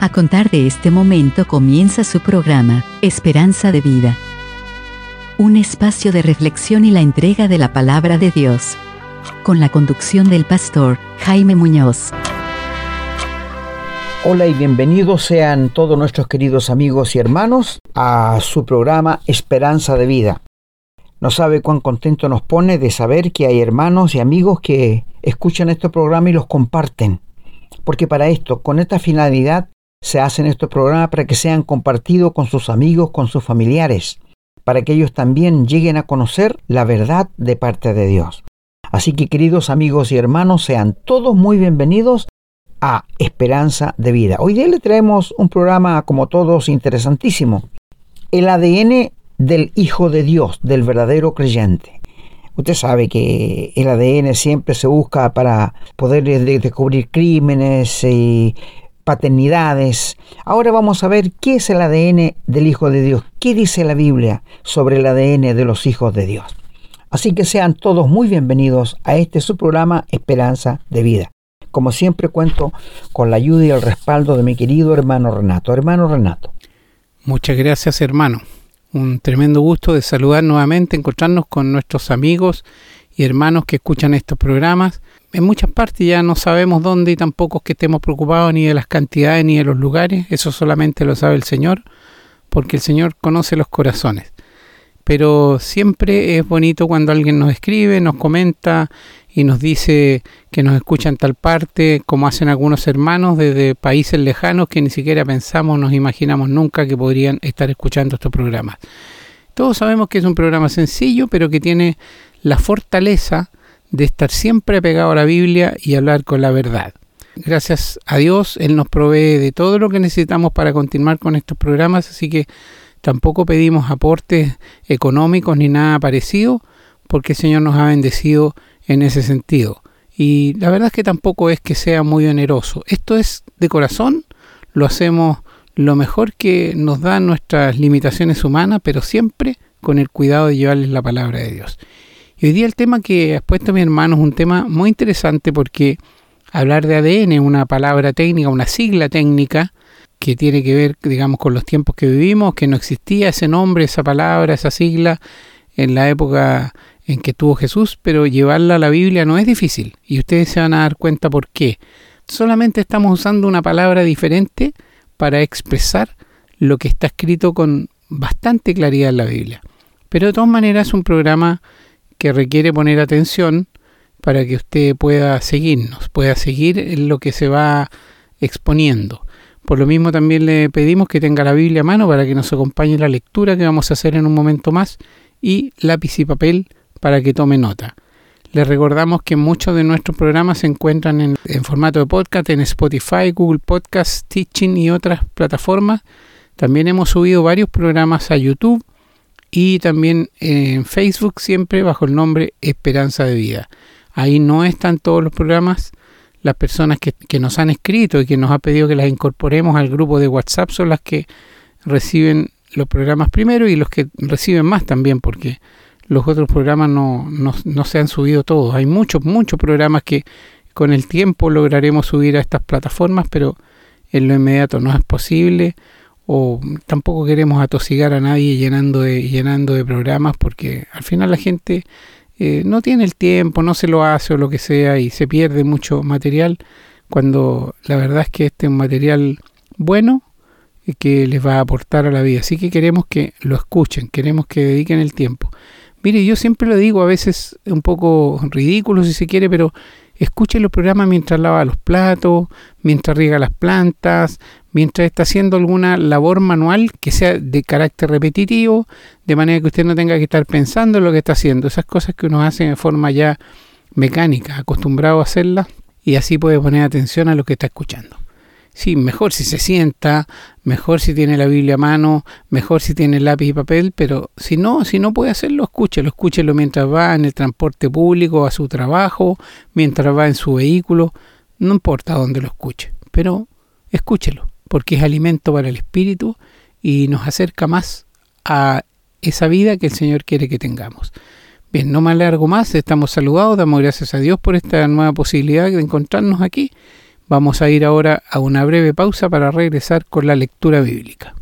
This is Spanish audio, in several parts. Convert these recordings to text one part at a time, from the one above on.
A contar de este momento comienza su programa, Esperanza de Vida. Un espacio de reflexión y la entrega de la palabra de Dios. Con la conducción del pastor Jaime Muñoz. Hola y bienvenidos sean todos nuestros queridos amigos y hermanos a su programa Esperanza de Vida. No sabe cuán contento nos pone de saber que hay hermanos y amigos que escuchan este programa y los comparten. Porque para esto, con esta finalidad, se hacen estos programas para que sean compartidos con sus amigos, con sus familiares, para que ellos también lleguen a conocer la verdad de parte de Dios. Así que queridos amigos y hermanos, sean todos muy bienvenidos a Esperanza de Vida. Hoy día le traemos un programa como todos interesantísimo. El ADN del Hijo de Dios, del verdadero creyente. Usted sabe que el ADN siempre se busca para poder descubrir crímenes y paternidades. Ahora vamos a ver qué es el ADN del Hijo de Dios, qué dice la Biblia sobre el ADN de los hijos de Dios. Así que sean todos muy bienvenidos a este su programa Esperanza de Vida. Como siempre cuento con la ayuda y el respaldo de mi querido hermano Renato. Hermano Renato. Muchas gracias hermano. Un tremendo gusto de saludar nuevamente, encontrarnos con nuestros amigos y hermanos que escuchan estos programas en muchas partes ya no sabemos dónde y tampoco es que estemos preocupados ni de las cantidades ni de los lugares, eso solamente lo sabe el Señor, porque el Señor conoce los corazones. Pero siempre es bonito cuando alguien nos escribe, nos comenta y nos dice que nos escucha en tal parte, como hacen algunos hermanos desde países lejanos que ni siquiera pensamos, nos imaginamos nunca que podrían estar escuchando estos programas. Todos sabemos que es un programa sencillo, pero que tiene la fortaleza de estar siempre pegado a la Biblia y hablar con la verdad. Gracias a Dios, Él nos provee de todo lo que necesitamos para continuar con estos programas, así que tampoco pedimos aportes económicos ni nada parecido, porque el Señor nos ha bendecido en ese sentido. Y la verdad es que tampoco es que sea muy oneroso. Esto es de corazón, lo hacemos lo mejor que nos dan nuestras limitaciones humanas, pero siempre con el cuidado de llevarles la palabra de Dios. Y hoy día el tema que ha puesto mi hermano es un tema muy interesante porque hablar de ADN es una palabra técnica, una sigla técnica que tiene que ver, digamos, con los tiempos que vivimos, que no existía ese nombre, esa palabra, esa sigla en la época en que tuvo Jesús, pero llevarla a la Biblia no es difícil y ustedes se van a dar cuenta por qué. Solamente estamos usando una palabra diferente para expresar lo que está escrito con bastante claridad en la Biblia. Pero de todas maneras es un programa que requiere poner atención para que usted pueda seguirnos, pueda seguir lo que se va exponiendo. Por lo mismo también le pedimos que tenga la Biblia a mano para que nos acompañe la lectura que vamos a hacer en un momento más y lápiz y papel para que tome nota. Les recordamos que muchos de nuestros programas se encuentran en, en, formato de podcast en Spotify, Google Podcast, Teaching y otras plataformas. También hemos subido varios programas a YouTube y también en Facebook siempre bajo el nombre Esperanza de Vida. Ahí no están todos los programas. Las personas que, que nos han escrito y que nos ha pedido que las incorporemos al grupo de WhatsApp son las que reciben los programas primero y los que reciben más también porque los otros programas no, no, no se han subido todos. Hay muchos, muchos programas que con el tiempo lograremos subir a estas plataformas, pero en lo inmediato no es posible o tampoco queremos atosigar a nadie llenando de, llenando de programas porque al final la gente eh, no tiene el tiempo, no se lo hace o lo que sea y se pierde mucho material cuando la verdad es que este es un material bueno y que les va a aportar a la vida. Así que queremos que lo escuchen, queremos que dediquen el tiempo. Mire, yo siempre lo digo, a veces un poco ridículo si se quiere, pero escuche los programas mientras lava los platos, mientras riega las plantas, mientras está haciendo alguna labor manual que sea de carácter repetitivo, de manera que usted no tenga que estar pensando en lo que está haciendo. Esas cosas que uno hace de forma ya mecánica, acostumbrado a hacerlas, y así puede poner atención a lo que está escuchando. Sí, mejor si se sienta, mejor si tiene la Biblia a mano, mejor si tiene lápiz y papel, pero si no, si no puede hacerlo, escúchelo, escúchelo mientras va en el transporte público, a su trabajo, mientras va en su vehículo, no importa dónde lo escuche, pero escúchelo, porque es alimento para el espíritu y nos acerca más a esa vida que el Señor quiere que tengamos. Bien, no me alargo más, estamos saludados, damos gracias a Dios por esta nueva posibilidad de encontrarnos aquí Vamos a ir ahora a una breve pausa para regresar con la lectura bíblica.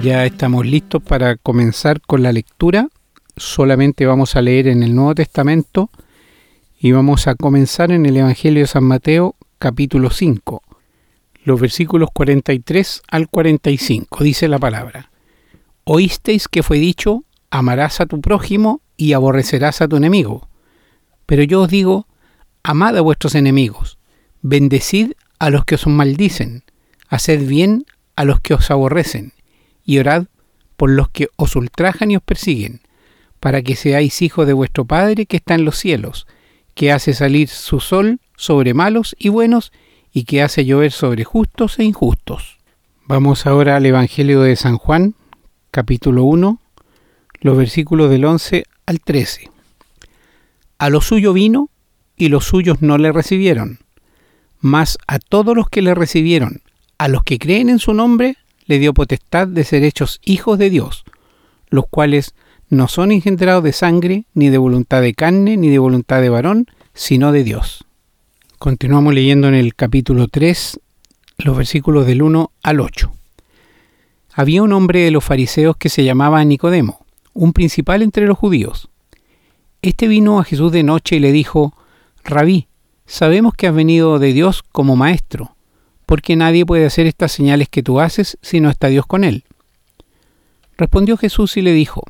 Ya estamos listos para comenzar con la lectura. Solamente vamos a leer en el Nuevo Testamento y vamos a comenzar en el Evangelio de San Mateo capítulo 5, los versículos 43 al 45. Dice la palabra, Oísteis que fue dicho, amarás a tu prójimo y aborrecerás a tu enemigo. Pero yo os digo, amad a vuestros enemigos, bendecid a los que os maldicen, haced bien a los que os aborrecen y orad por los que os ultrajan y os persiguen, para que seáis hijos de vuestro Padre que está en los cielos, que hace salir su sol sobre malos y buenos, y que hace llover sobre justos e injustos. Vamos ahora al Evangelio de San Juan, capítulo 1, los versículos del 11 al 13. A lo suyo vino, y los suyos no le recibieron, mas a todos los que le recibieron, a los que creen en su nombre, le dio potestad de ser hechos hijos de Dios, los cuales no son engendrados de sangre, ni de voluntad de carne, ni de voluntad de varón, sino de Dios. Continuamos leyendo en el capítulo 3, los versículos del 1 al 8. Había un hombre de los fariseos que se llamaba Nicodemo, un principal entre los judíos. Este vino a Jesús de noche y le dijo, Rabí, sabemos que has venido de Dios como maestro, porque nadie puede hacer estas señales que tú haces si no está Dios con él. Respondió Jesús y le dijo,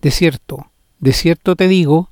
De cierto, de cierto te digo,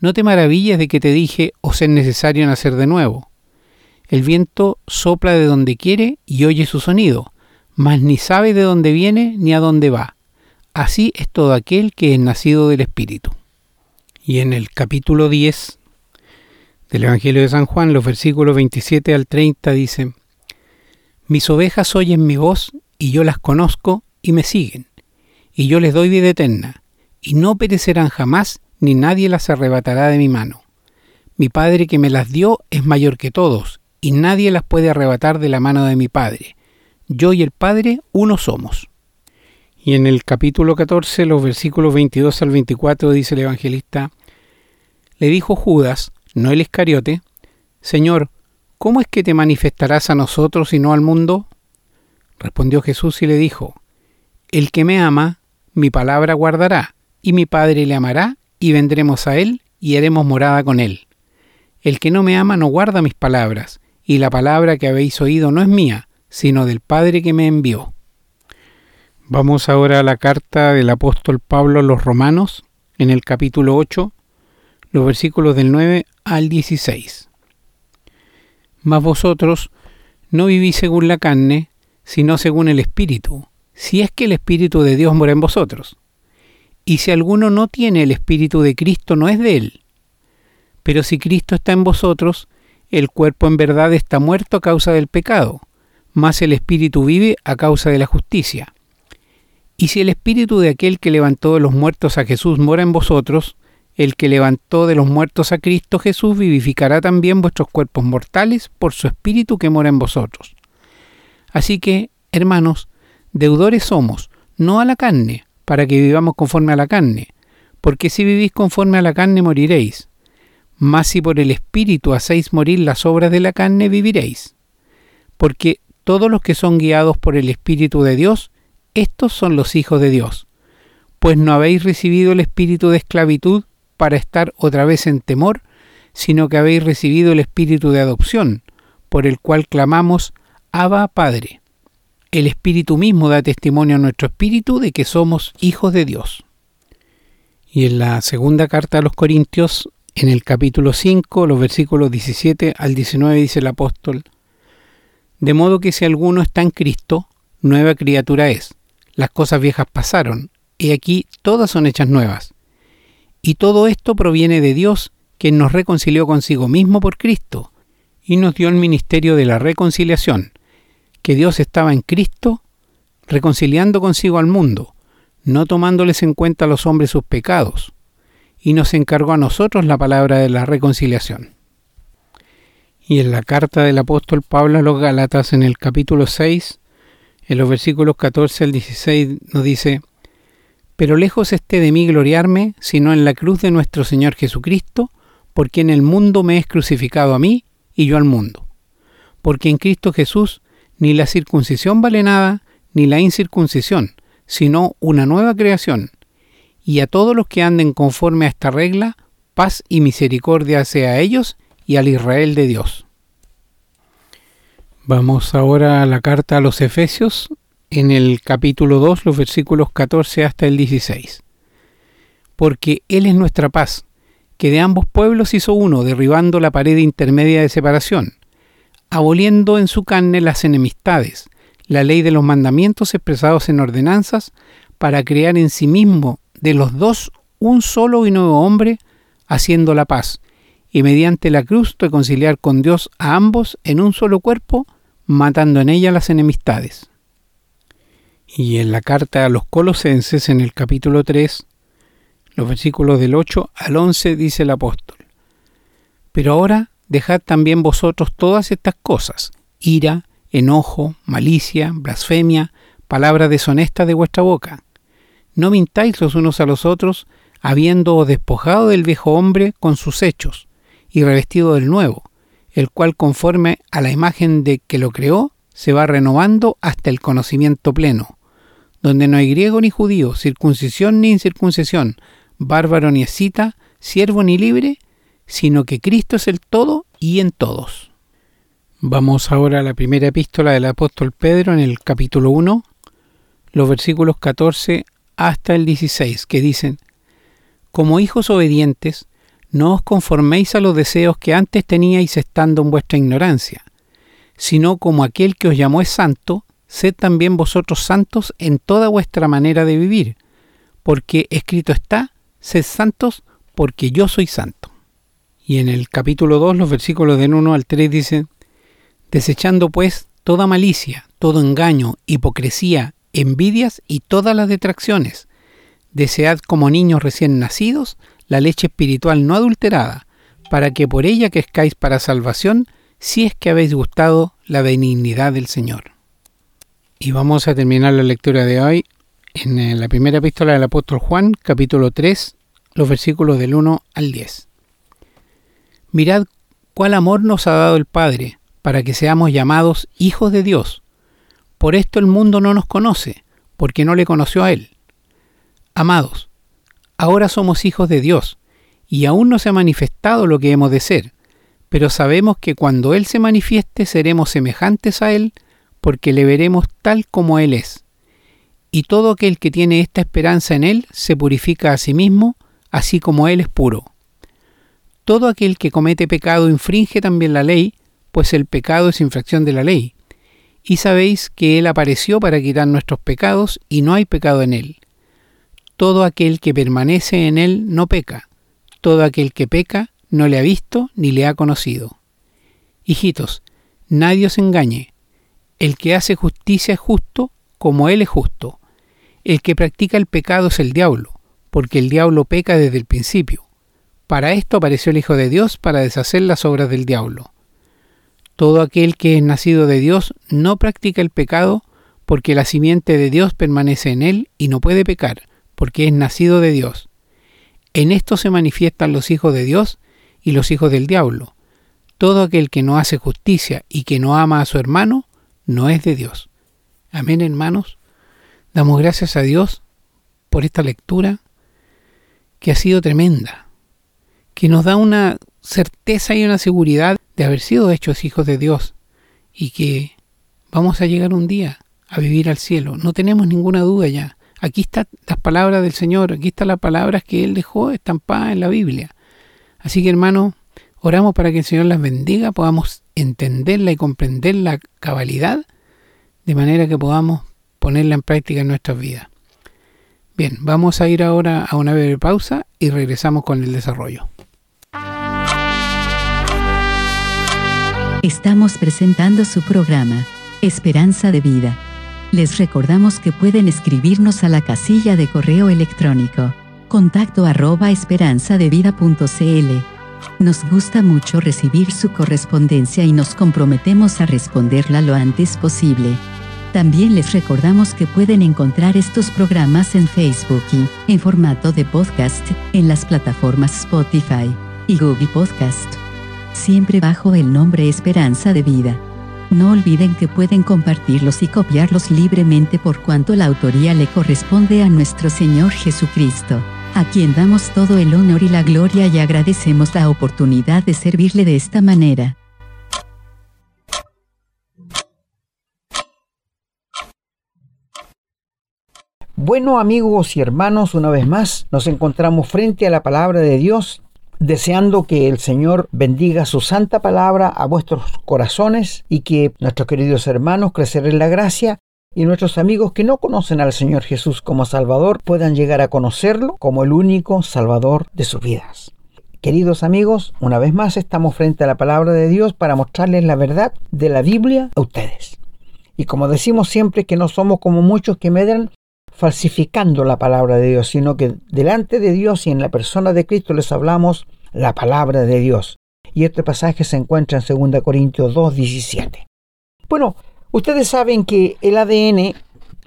No te maravilles de que te dije, os es necesario nacer de nuevo. El viento sopla de donde quiere y oye su sonido, mas ni sabe de dónde viene ni a dónde va. Así es todo aquel que es nacido del Espíritu. Y en el capítulo 10 del Evangelio de San Juan, los versículos 27 al 30 dicen, Mis ovejas oyen mi voz, y yo las conozco, y me siguen, y yo les doy vida eterna, y no perecerán jamás, ni nadie las arrebatará de mi mano. Mi Padre que me las dio es mayor que todos, y nadie las puede arrebatar de la mano de mi Padre. Yo y el Padre uno somos. Y en el capítulo 14, los versículos 22 al 24 dice el evangelista, le dijo Judas, no el Iscariote, Señor, ¿cómo es que te manifestarás a nosotros y no al mundo? Respondió Jesús y le dijo, El que me ama, mi palabra guardará, y mi Padre le amará, y vendremos a él, y haremos morada con él. El que no me ama no guarda mis palabras, y la palabra que habéis oído no es mía, sino del Padre que me envió. Vamos ahora a la carta del apóstol Pablo a los romanos, en el capítulo 8, los versículos del 9 al 16. Mas vosotros no vivís según la carne, sino según el Espíritu, si es que el Espíritu de Dios mora en vosotros. Y si alguno no tiene el Espíritu de Cristo, no es de él. Pero si Cristo está en vosotros, el cuerpo en verdad está muerto a causa del pecado, mas el Espíritu vive a causa de la justicia. Y si el Espíritu de aquel que levantó de los muertos a Jesús mora en vosotros, el que levantó de los muertos a Cristo Jesús vivificará también vuestros cuerpos mortales por su Espíritu que mora en vosotros. Así que, hermanos, deudores somos, no a la carne, para que vivamos conforme a la carne, porque si vivís conforme a la carne moriréis. Mas si por el Espíritu hacéis morir las obras de la carne, viviréis. Porque todos los que son guiados por el Espíritu de Dios, estos son los hijos de Dios. Pues no habéis recibido el espíritu de esclavitud para estar otra vez en temor, sino que habéis recibido el Espíritu de adopción, por el cual clamamos, Abba Padre. El Espíritu mismo da testimonio a nuestro Espíritu de que somos hijos de Dios. Y en la segunda carta a los Corintios, en el capítulo 5, los versículos 17 al 19, dice el apóstol, De modo que si alguno está en Cristo, nueva criatura es. Las cosas viejas pasaron, y aquí todas son hechas nuevas. Y todo esto proviene de Dios, quien nos reconcilió consigo mismo por Cristo, y nos dio el ministerio de la reconciliación, que Dios estaba en Cristo, reconciliando consigo al mundo, no tomándoles en cuenta a los hombres sus pecados, y nos encargó a nosotros la palabra de la reconciliación. Y en la carta del apóstol Pablo a los Gálatas en el capítulo 6, en los versículos 14 al 16 nos dice, Pero lejos esté de mí gloriarme, sino en la cruz de nuestro Señor Jesucristo, porque en el mundo me es crucificado a mí y yo al mundo. Porque en Cristo Jesús ni la circuncisión vale nada, ni la incircuncisión, sino una nueva creación. Y a todos los que anden conforme a esta regla, paz y misericordia sea a ellos y al Israel de Dios. Vamos ahora a la carta a los Efesios, en el capítulo 2, los versículos 14 hasta el 16. Porque Él es nuestra paz, que de ambos pueblos hizo uno, derribando la pared intermedia de separación, aboliendo en su carne las enemistades, la ley de los mandamientos expresados en ordenanzas, para crear en sí mismo de los dos un solo y nuevo hombre, haciendo la paz, y mediante la cruz reconciliar con Dios a ambos en un solo cuerpo, matando en ella las enemistades. Y en la carta a los colosenses en el capítulo 3, los versículos del 8 al 11 dice el apóstol, Pero ahora dejad también vosotros todas estas cosas, ira, enojo, malicia, blasfemia, palabra deshonesta de vuestra boca. No mintáis los unos a los otros, habiendo despojado del viejo hombre con sus hechos, y revestido del nuevo, el cual conforme a la imagen de que lo creó, se va renovando hasta el conocimiento pleno, donde no hay griego ni judío, circuncisión ni incircuncisión, bárbaro ni escita, siervo ni libre, sino que Cristo es el todo y en todos. Vamos ahora a la primera epístola del apóstol Pedro en el capítulo 1, los versículos 14 hasta el 16, que dicen, Como hijos obedientes, no os conforméis a los deseos que antes teníais estando en vuestra ignorancia, sino como aquel que os llamó es santo, sed también vosotros santos en toda vuestra manera de vivir, porque escrito está, sed santos porque yo soy santo. Y en el capítulo 2, los versículos del 1 al 3 dicen, desechando pues toda malicia, todo engaño, hipocresía, envidias y todas las detracciones, desead como niños recién nacidos la leche espiritual no adulterada, para que por ella crezcáis para salvación, si es que habéis gustado la benignidad del Señor. Y vamos a terminar la lectura de hoy en la primera epístola del apóstol Juan, capítulo 3, los versículos del 1 al 10. Mirad cuál amor nos ha dado el Padre, para que seamos llamados hijos de Dios. Por esto el mundo no nos conoce, porque no le conoció a Él. Amados, Ahora somos hijos de Dios, y aún no se ha manifestado lo que hemos de ser, pero sabemos que cuando Él se manifieste seremos semejantes a Él, porque le veremos tal como Él es. Y todo aquel que tiene esta esperanza en Él se purifica a sí mismo, así como Él es puro. Todo aquel que comete pecado infringe también la ley, pues el pecado es infracción de la ley. Y sabéis que Él apareció para quitar nuestros pecados, y no hay pecado en Él. Todo aquel que permanece en él no peca, todo aquel que peca no le ha visto ni le ha conocido. Hijitos, nadie os engañe. El que hace justicia es justo como él es justo. El que practica el pecado es el diablo, porque el diablo peca desde el principio. Para esto apareció el Hijo de Dios, para deshacer las obras del diablo. Todo aquel que es nacido de Dios no practica el pecado, porque la simiente de Dios permanece en él y no puede pecar, porque es nacido de Dios. En esto se manifiestan los hijos de Dios y los hijos del diablo. Todo aquel que no hace justicia y que no ama a su hermano, no es de Dios. Amén, hermanos. Damos gracias a Dios por esta lectura que ha sido tremenda, que nos da una certeza y una seguridad de haber sido hechos hijos de Dios y que vamos a llegar un día a vivir al cielo. No tenemos ninguna duda ya. Aquí están las palabras del Señor, aquí están las palabras que Él dejó estampadas en la Biblia. Así que hermano, oramos para que el Señor las bendiga, podamos entenderla y comprender la cabalidad de manera que podamos ponerla en práctica en nuestras vidas. Bien, vamos a ir ahora a una breve pausa y regresamos con el desarrollo. Estamos presentando su programa, Esperanza de Vida. Les recordamos que pueden escribirnos a la casilla de correo electrónico, contacto arroba esperanzadevida.cl. Nos gusta mucho recibir su correspondencia y nos comprometemos a responderla lo antes posible. También les recordamos que pueden encontrar estos programas en Facebook y, en formato de podcast, en las plataformas Spotify y Google Podcast. Siempre bajo el nombre Esperanza de Vida. No olviden que pueden compartirlos y copiarlos libremente por cuanto la autoría le corresponde a nuestro Señor Jesucristo, a quien damos todo el honor y la gloria y agradecemos la oportunidad de servirle de esta manera. Bueno amigos y hermanos, una vez más nos encontramos frente a la palabra de Dios deseando que el Señor bendiga su santa palabra a vuestros corazones y que nuestros queridos hermanos crecer en la gracia y nuestros amigos que no conocen al Señor Jesús como Salvador puedan llegar a conocerlo como el único Salvador de sus vidas. Queridos amigos, una vez más estamos frente a la palabra de Dios para mostrarles la verdad de la Biblia a ustedes. Y como decimos siempre que no somos como muchos que medran falsificando la palabra de Dios, sino que delante de Dios y en la persona de Cristo les hablamos la palabra de Dios. Y este pasaje se encuentra en 2 Corintios 2, 17. Bueno, ustedes saben que el ADN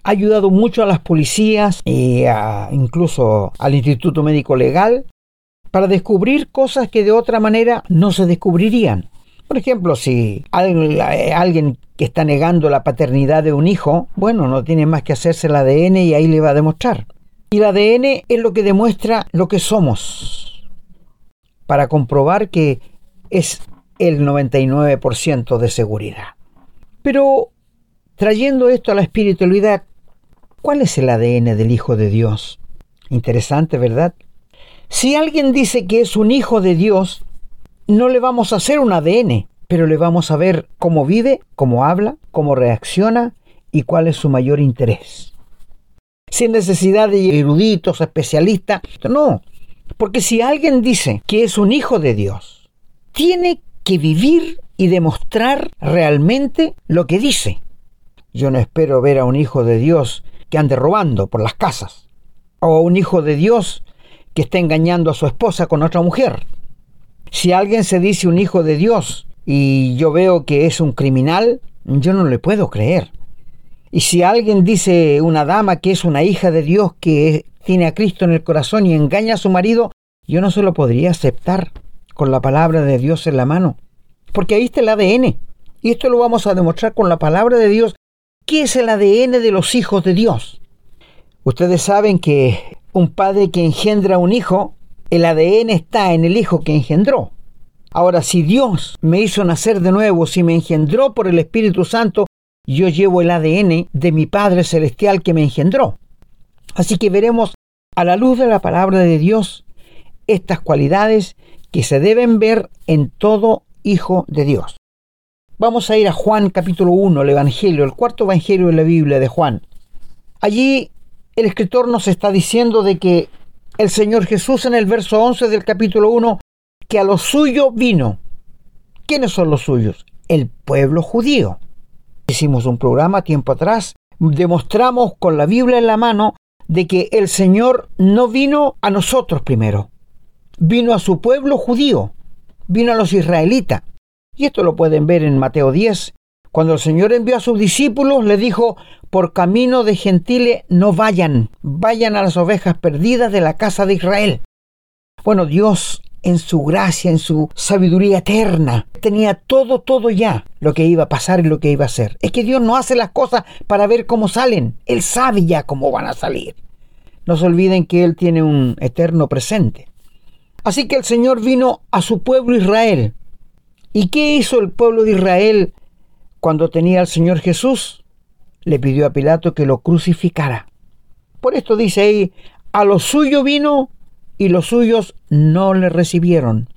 ha ayudado mucho a las policías e incluso al Instituto Médico Legal para descubrir cosas que de otra manera no se descubrirían. Por ejemplo, si alguien que está negando la paternidad de un hijo, bueno, no tiene más que hacerse el ADN y ahí le va a demostrar. Y el ADN es lo que demuestra lo que somos, para comprobar que es el 99% de seguridad. Pero trayendo esto a la espiritualidad, ¿cuál es el ADN del Hijo de Dios? Interesante, ¿verdad? Si alguien dice que es un hijo de Dios, no le vamos a hacer un ADN, pero le vamos a ver cómo vive, cómo habla, cómo reacciona y cuál es su mayor interés. Sin necesidad de eruditos, especialistas, no. Porque si alguien dice que es un hijo de Dios, tiene que vivir y demostrar realmente lo que dice. Yo no espero ver a un hijo de Dios que ande robando por las casas, o a un hijo de Dios que esté engañando a su esposa con otra mujer. Si alguien se dice un hijo de Dios y yo veo que es un criminal, yo no le puedo creer. Y si alguien dice una dama que es una hija de Dios que tiene a Cristo en el corazón y engaña a su marido, yo no se lo podría aceptar con la palabra de Dios en la mano. Porque ahí está el ADN. Y esto lo vamos a demostrar con la palabra de Dios. ¿Qué es el ADN de los hijos de Dios? Ustedes saben que un padre que engendra un hijo, el ADN está en el hijo que engendró. Ahora, si Dios me hizo nacer de nuevo, si me engendró por el Espíritu Santo, yo llevo el ADN de mi Padre Celestial que me engendró. Así que veremos a la luz de la palabra de Dios estas cualidades que se deben ver en todo hijo de Dios. Vamos a ir a Juan capítulo 1, el Evangelio, el cuarto Evangelio de la Biblia de Juan. Allí el escritor nos está diciendo de que el Señor Jesús en el verso 11 del capítulo 1 que a lo suyo vino. ¿Quiénes son los suyos? El pueblo judío. Hicimos un programa tiempo atrás, demostramos con la Biblia en la mano de que el Señor no vino a nosotros primero, vino a su pueblo judío, vino a los israelitas. Y esto lo pueden ver en Mateo 10. Cuando el Señor envió a sus discípulos, le dijo, por camino de gentiles no vayan, vayan a las ovejas perdidas de la casa de Israel. Bueno, Dios en su gracia, en su sabiduría eterna. Tenía todo, todo ya lo que iba a pasar y lo que iba a hacer. Es que Dios no hace las cosas para ver cómo salen. Él sabe ya cómo van a salir. No se olviden que Él tiene un eterno presente. Así que el Señor vino a su pueblo Israel. ¿Y qué hizo el pueblo de Israel cuando tenía al Señor Jesús? Le pidió a Pilato que lo crucificara. Por esto dice ahí, a lo suyo vino y los suyos no le recibieron.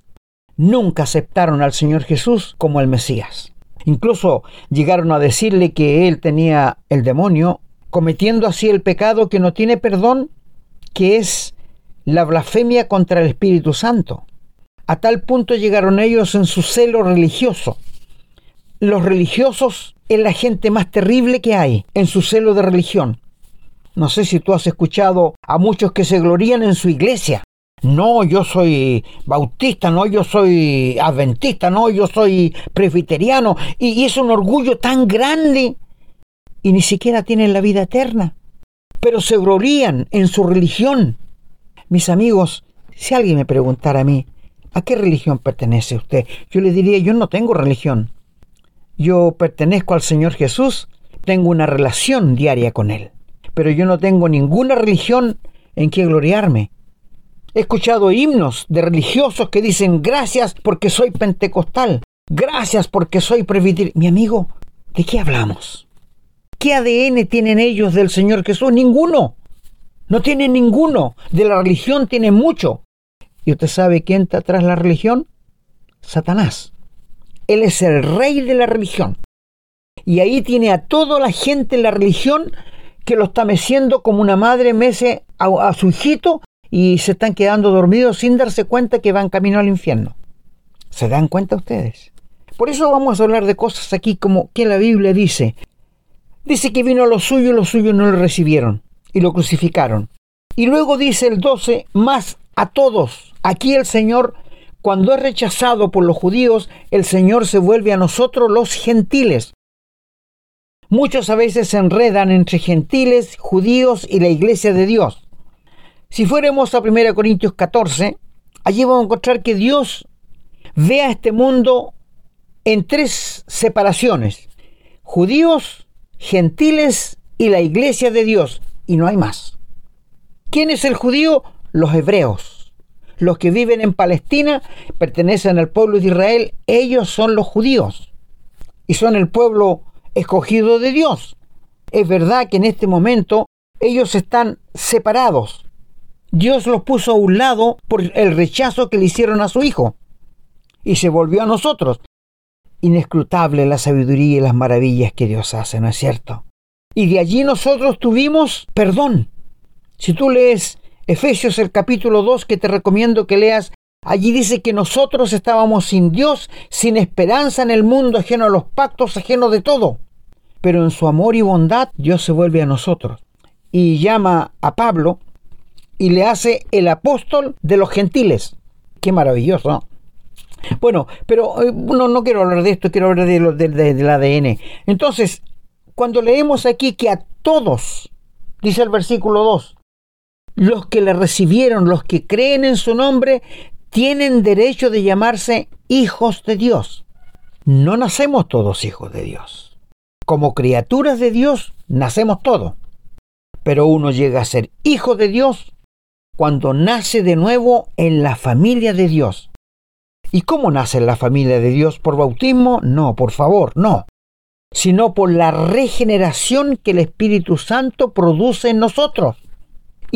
nunca aceptaron al Señor Jesús como el Mesías. Incluso llegaron a decirle que él tenía el demonio, cometiendo así el pecado que no tiene perdón, que es la blasfemia contra el Espíritu Santo. A tal punto llegaron ellos en su celo religioso. Los religiosos es la gente más terrible que hay en su celo de religión. No sé si tú has escuchado a muchos que se glorían en su iglesia. No, yo soy bautista, no, yo soy adventista, no, yo soy presbiteriano. Y, es un orgullo tan grande. Y ni siquiera tienen la vida eterna. Pero se glorían en su religión. Mis amigos, si alguien me preguntara a mí, ¿a qué religión pertenece usted? Yo le diría, yo no tengo religión. Yo pertenezco al Señor Jesús, tengo una relación diaria con Él pero yo no tengo ninguna religión en que gloriarme. He escuchado himnos de religiosos que dicen gracias porque soy pentecostal, gracias porque soy presbiterio. Mi amigo, ¿de qué hablamos? ¿Qué ADN tienen ellos del Señor Jesús? Ninguno. No tienen ninguno. De la religión tienen mucho. ¿Y usted sabe quién está tras la religión? Satanás. Él es el rey de la religión. Y ahí tiene a toda la gente en la religión que lo está meciendo como una madre mece a, su hijito y se están quedando dormidos sin darse cuenta que van camino al infierno. ¿Se dan cuenta ustedes? Por eso vamos a hablar de cosas aquí como que la Biblia dice. Dice que vino a los suyos y los suyos no lo recibieron y lo crucificaron. Y luego dice el 12, más a todos. Aquí el Señor, cuando es rechazado por los judíos, el Señor se vuelve a nosotros los gentiles. Muchos a veces se enredan entre gentiles, judíos y la iglesia de Dios. Si fuéramos a 1 Corintios 14, allí vamos a encontrar que Dios ve a este mundo en tres separaciones. Judíos, gentiles y la iglesia de Dios. Y no hay más. ¿Quién es el judío? Los hebreos. Los que viven en Palestina pertenecen al pueblo de Israel. Ellos son los judíos. Y son el pueblo escogido de Dios. Es verdad que en este momento ellos están separados. Dios los puso a un lado por el rechazo que le hicieron a su Hijo. Y se volvió a nosotros. Inescrutable la sabiduría y las maravillas que Dios hace, ¿no es cierto? Y de allí nosotros tuvimos perdón. Si tú lees Efesios el capítulo 2, que te recomiendo que leas Allí dice que nosotros estábamos sin Dios, sin esperanza en el mundo, ajeno a los pactos, ajeno de todo. Pero en su amor y bondad Dios se vuelve a nosotros y llama a Pablo y le hace el apóstol de los gentiles. Qué maravilloso, ¿no? Bueno, pero eh, no, no quiero hablar de esto, quiero hablar de lo, del ADN. Entonces, cuando leemos aquí que a todos, dice el versículo 2, los que le recibieron, los que creen en su nombre, tienen derecho de llamarse hijos de Dios. No nacemos todos hijos de Dios. Como criaturas de Dios, nacemos todos. Pero uno llega a ser hijo de Dios cuando nace de nuevo en la familia de Dios. ¿Y cómo nace la familia de Dios? ¿Por bautismo? No, por favor, no. Sino por la regeneración que el Espíritu Santo produce en nosotros.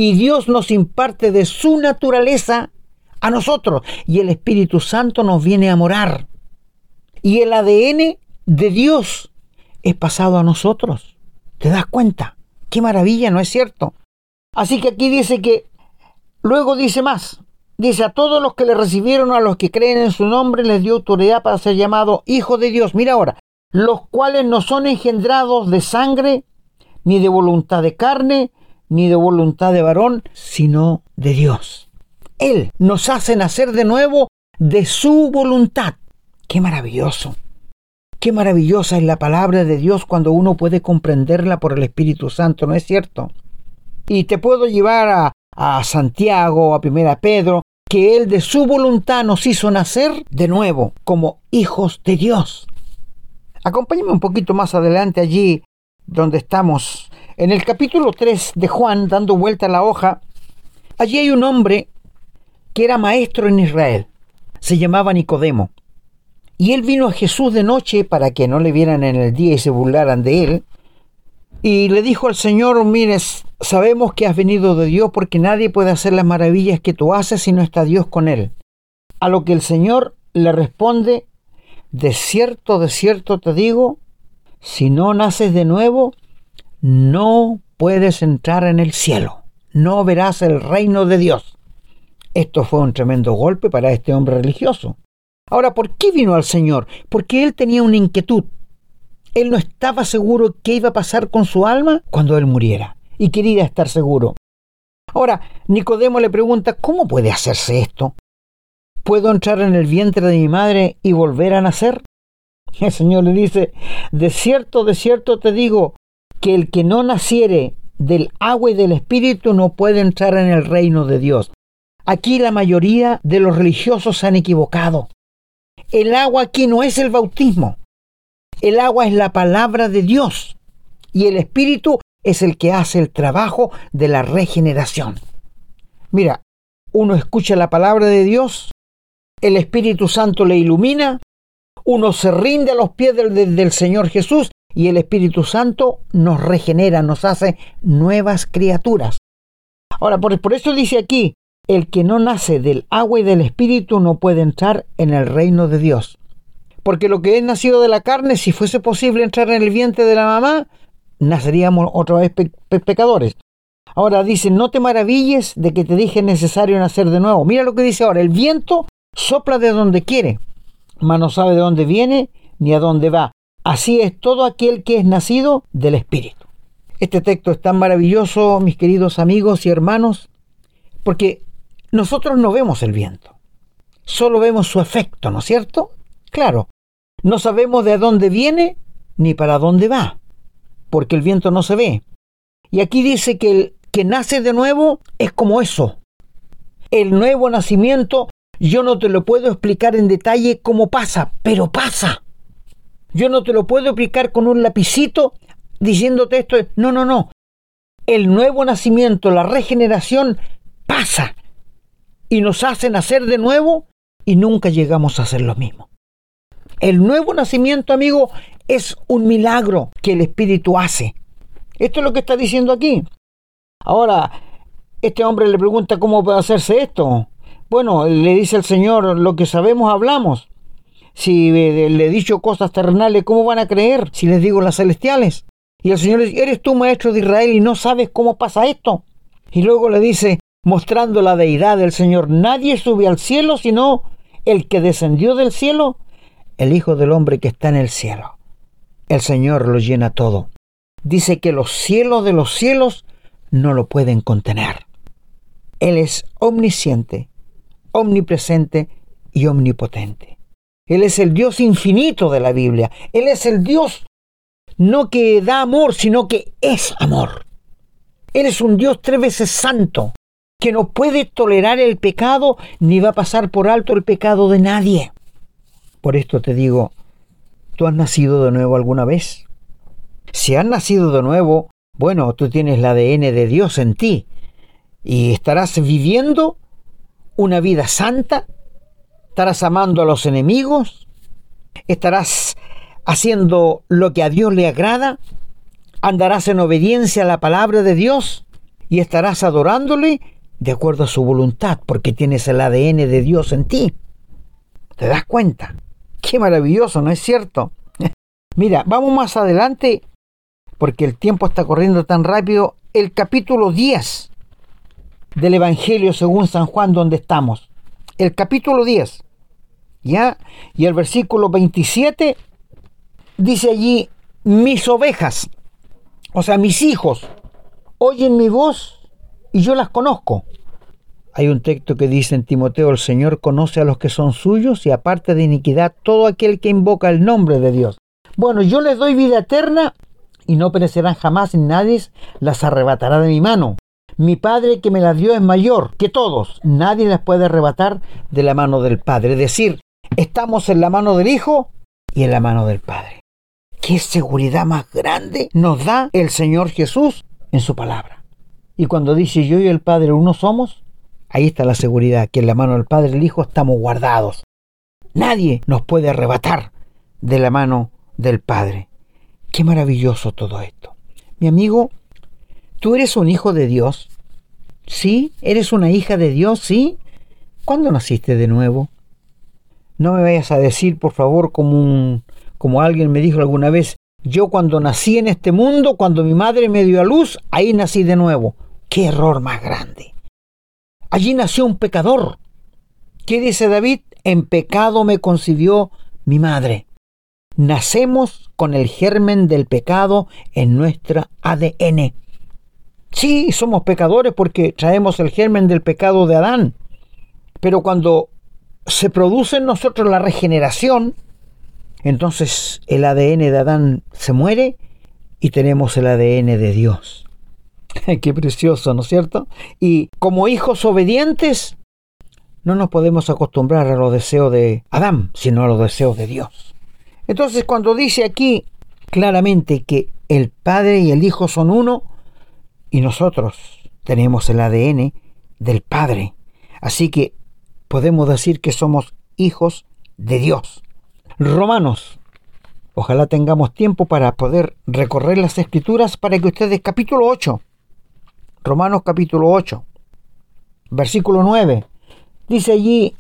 Y Dios nos imparte de su naturaleza a nosotros y el Espíritu Santo nos viene a morar. Y el ADN de Dios es pasado a nosotros. ¿Te das cuenta? Qué maravilla, ¿no es cierto? Así que aquí dice que, luego dice más, dice a todos los que le recibieron, a los que creen en su nombre, les dio autoridad para ser llamado hijo de Dios. Mira ahora, los cuales no son engendrados de sangre, ni de voluntad de carne, ni de voluntad de varón, sino de Dios. Él nos hace nacer de nuevo de su voluntad. Qué maravilloso. Qué maravillosa es la palabra de Dios cuando uno puede comprenderla por el Espíritu Santo, ¿no es cierto? Y te puedo llevar a, Santiago, a Primera Pedro, que Él de su voluntad nos hizo nacer de nuevo como hijos de Dios. Acompáñame un poquito más adelante allí donde estamos. En el capítulo 3 de Juan, dando vuelta a la hoja, allí hay un hombre que era maestro en Israel. Se llamaba Nicodemo. Y él vino a Jesús de noche para que no le vieran en el día y se burlaran de él. Y le dijo al Señor, mires, sabemos que has venido de Dios porque nadie puede hacer las maravillas que tú haces si no está Dios con él. A lo que el Señor le responde, de cierto, de cierto te digo, si no naces de nuevo, no puedes entrar en el cielo, no verás el reino de Dios. Esto fue un tremendo golpe para este hombre religioso. Ahora, ¿por qué vino al Señor? Porque él tenía una inquietud. Él no estaba seguro qué iba a pasar con su alma cuando él muriera, y quería estar seguro. Ahora, Nicodemo le pregunta, ¿cómo puede hacerse esto? ¿Puedo entrar en el vientre de mi madre y volver a nacer? El Señor le dice, de cierto, de cierto te digo, que el que no naciere del agua y del espíritu no puede entrar en el reino de Dios. Aquí la mayoría de los religiosos se han equivocado. El agua aquí no es el bautismo. El agua es la palabra de Dios y el espíritu es el que hace el trabajo de la regeneración. Mira, uno escucha la palabra de Dios, el Espíritu Santo le ilumina, uno se rinde a los pies del, del, Señor Jesús y el Espíritu Santo nos regenera, nos hace nuevas criaturas. Ahora, por, eso dice aquí, el que no nace del agua y del Espíritu no puede entrar en el reino de Dios. Porque lo que es nacido de la carne, si fuese posible entrar en el vientre de la mamá, naceríamos otra vez pecadores. Ahora dice, no te maravilles de que te dije necesario nacer de nuevo. Mira lo que dice ahora, el viento sopla de donde quiere, mas no sabe de dónde viene ni a dónde va. Así es todo aquel que es nacido del Espíritu. Este texto es tan maravilloso, mis queridos amigos y hermanos, porque nosotros no vemos el viento, solo vemos su efecto, ¿no es cierto? Claro, no sabemos de dónde viene ni para dónde va, porque el viento no se ve. Y aquí dice que el que nace de nuevo es como eso. El nuevo nacimiento yo no te lo puedo explicar en detalle cómo pasa, pero pasa. Yo no te lo puedo explicar con un lapicito diciéndote esto. No, no, no. El nuevo nacimiento, la regeneración pasa y nos hace nacer de nuevo y nunca llegamos a ser lo mismo. El nuevo nacimiento, amigo, es un milagro que el Espíritu hace. Esto es lo que está diciendo aquí. Ahora, este hombre le pregunta cómo puede hacerse esto. Bueno, le dice el Señor, lo que sabemos hablamos. Si le he dicho cosas terrenales, ¿cómo van a creer si les digo las celestiales? Y el Señor dice, ¿eres tú maestro de Israel y no sabes cómo pasa esto? Y luego le dice, mostrando la deidad del Señor, nadie sube al cielo sino el que descendió del cielo, el Hijo del Hombre que está en el cielo. El Señor lo llena todo. Dice que los cielos de los cielos no lo pueden contener. Él es omnisciente, omnipresente y omnipotente. Él es el Dios infinito de la Biblia. Él es el Dios no que da amor, sino que es amor. Él es un Dios tres veces santo, que no puede tolerar el pecado ni va a pasar por alto el pecado de nadie. Por esto te digo, ¿tú has nacido de nuevo alguna vez? Si has nacido de nuevo, bueno, tú tienes el ADN de Dios en ti y estarás viviendo una vida santa, estarás amando a los enemigos, estarás haciendo lo que a Dios le agrada, andarás en obediencia a la palabra de Dios y estarás adorándole de acuerdo a su voluntad, porque tienes el ADN de Dios en ti. ¿Te das cuenta? Qué maravilloso, ¿no es cierto? Mira, vamos más adelante, porque el tiempo está corriendo tan rápido. El capítulo 10 del Evangelio según San Juan, donde estamos. El capítulo 10, Y el versículo 27 dice allí, mis ovejas, o sea, mis hijos, oyen mi voz y yo las conozco. Hay un texto que dice en Timoteo, el Señor conoce a los que son suyos y aparte de iniquidad todo aquel que invoca el nombre de Dios. Bueno, yo les doy vida eterna y no perecerán jamás y nadie las arrebatará de mi mano. Mi Padre que me las dio es mayor que todos. Nadie las puede arrebatar de la mano del Padre. Es decir, estamos en la mano del Hijo y en la mano del Padre. ¿Qué seguridad más grande nos da el Señor Jesús en su palabra? Y cuando dice yo y el Padre uno somos, ahí está la seguridad, que en la mano del Padre y el Hijo estamos guardados. Nadie nos puede arrebatar de la mano del Padre. Qué maravilloso todo esto. Mi amigo, ¿tú eres un hijo de Dios? ¿Sí? ¿Eres una hija de Dios? ¿Sí? ¿Cuándo naciste de nuevo? No me vayas a decir, por favor, como un como alguien me dijo alguna vez, yo cuando nací en este mundo, cuando mi madre me dio a luz, ahí nací de nuevo. ¡Qué error más grande! Allí nació un pecador. ¿Qué dice David? En pecado me concibió mi madre. Nacemos con el germen del pecado en nuestra ADN. Sí, somos pecadores porque traemos el germen del pecado de Adán. Pero cuando se produce en nosotros la regeneración, entonces el ADN de Adán se muere y tenemos el ADN de Dios. Qué precioso, ¿no es cierto? Y como hijos obedientes, no nos podemos acostumbrar a los deseos de Adán, sino a los deseos de Dios. Entonces cuando dice aquí claramente que el Padre y el Hijo son uno, y nosotros tenemos el ADN del Padre, así que podemos decir que somos hijos de Dios. Romanos. Ojalá tengamos tiempo para poder recorrer las escrituras para que ustedes, capítulo 8, Romanos capítulo 8, versículo 9, dice allí,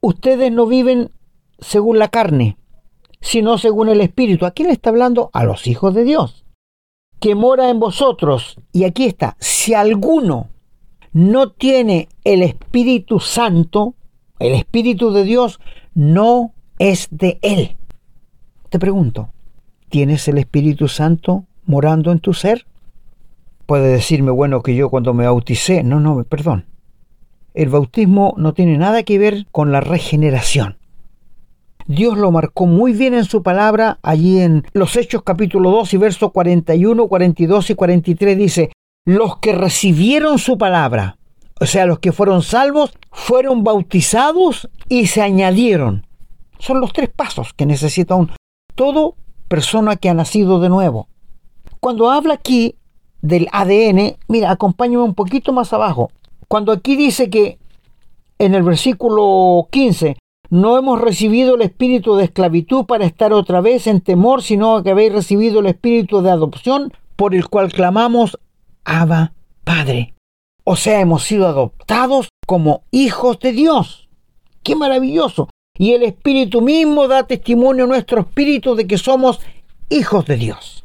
ustedes no viven según la carne, sino según el Espíritu. ¿A quién le está hablando? A los hijos de Dios, que mora en vosotros. Y aquí está, si alguno no tiene el Espíritu Santo, el Espíritu de Dios, no es de Él. Te pregunto, ¿tienes el Espíritu Santo morando en tu ser? Puede decirme, bueno, que yo cuando me bauticé, no, no, perdón. El bautismo no tiene nada que ver con la regeneración. Dios lo marcó muy bien en su palabra, allí en los Hechos capítulo 2 y versos 41, 42 y 43 dice, los que recibieron su palabra, o sea, los que fueron salvos, fueron bautizados y se añadieron son los tres pasos que necesita un todo persona que ha nacido de nuevo. Cuando habla aquí del ADN, mira, acompáñame un poquito más abajo. Cuando aquí dice que en el versículo 15, no hemos recibido el espíritu de esclavitud para estar otra vez en temor, sino que habéis recibido el espíritu de adopción por el cual clamamos Abba Padre. O sea, hemos sido adoptados como hijos de Dios. ¡Qué maravilloso! y el Espíritu mismo da testimonio a nuestro espíritu de que somos hijos de Dios.